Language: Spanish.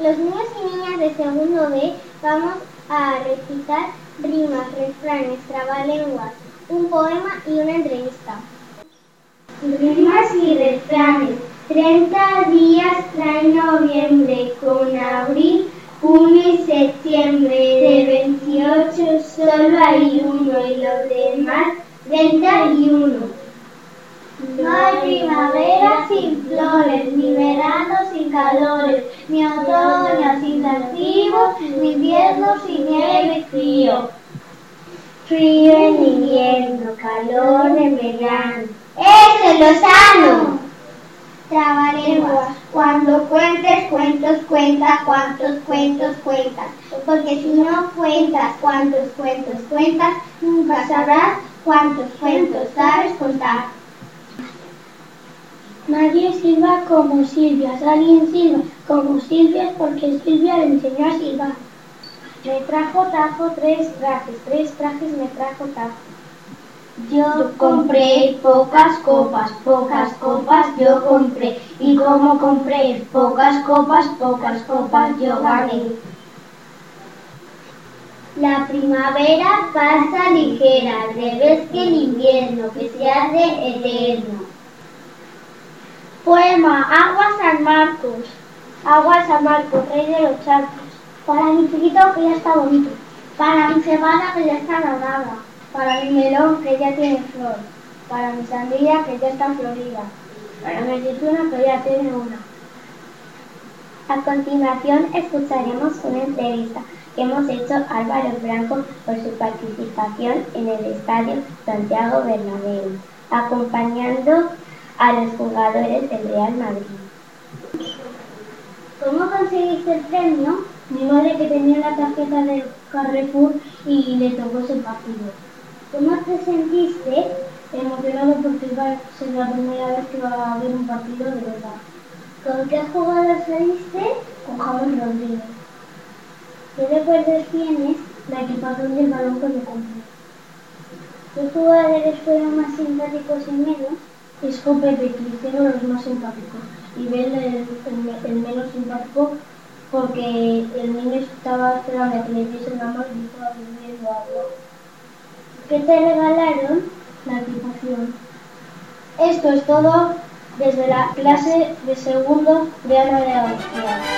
los niños y niñas de segundo B vamos a recitar rimas, refranes, trabalenguas, un poema y una entrevista. Rimas y refranes. 30 días trae noviembre con abril, junio y septiembre. De 28 solo hay uno y los demás 31. No hay primavera sin flores, ni verano sin calores, ni otoño invierno sin nieve y frío. Frío en invierno, calor en verano. ¡Eso es lo sano! Trabalenguas. Cuando cuentes cuentos, cuenta cuántos cuentos cuentas. Porque si no cuentas cuántos cuentos cuentas, nunca sabrás cuántos cuentos sabes contar. Nadie silba como Silvia, si alguien silba como Silvia porque Silvia le enseñó a silbar. Me trajo Tajo tres trajes, tres trajes me trajo Tajo. Yo compré pocas copas, pocas copas yo compré. Y como compré pocas copas, pocas copas yo gané. La primavera pasa ligera, al revés que el invierno, que se hace eterno. Poema Agua San Marcos. Agua San Marcos, rey de los charcos. Para mi chiquito que ya está bonito. Para mi cebada que ya está nadada. Para mi melón que ya tiene flor. Para mi sandía que ya está florida. Para mi aceituna que ya tiene una. A continuación escucharemos una entrevista que hemos hecho Álvaro Franco por su participación en el Estadio Santiago Bernabéu, acompañando a los jugadores del Real Madrid. ¿Cómo conseguiste el premio? Mi madre que tenía la tarjeta de Carrefour y le tocó ese partido. ¿Cómo te sentiste? Emocionado porque iba a ser la primera vez que iba a haber un partido de verdad. ¿Con qué jugador saliste? Con Javier Rodríguez. ¿Qué recuerdos tienes? La equipación del balón que me compré. ¿Qué jugadores fueron más simpáticos y menos? Escopete y Cristiano los más simpáticos y Bel el, el, el, menos simpático porque el niño estaba esperando a que le diesen la mano y estaba bebiendo agua. ¿Qué te regalaron? La equipación. Esto es todo desde la clase de segundo de Ana de Austria.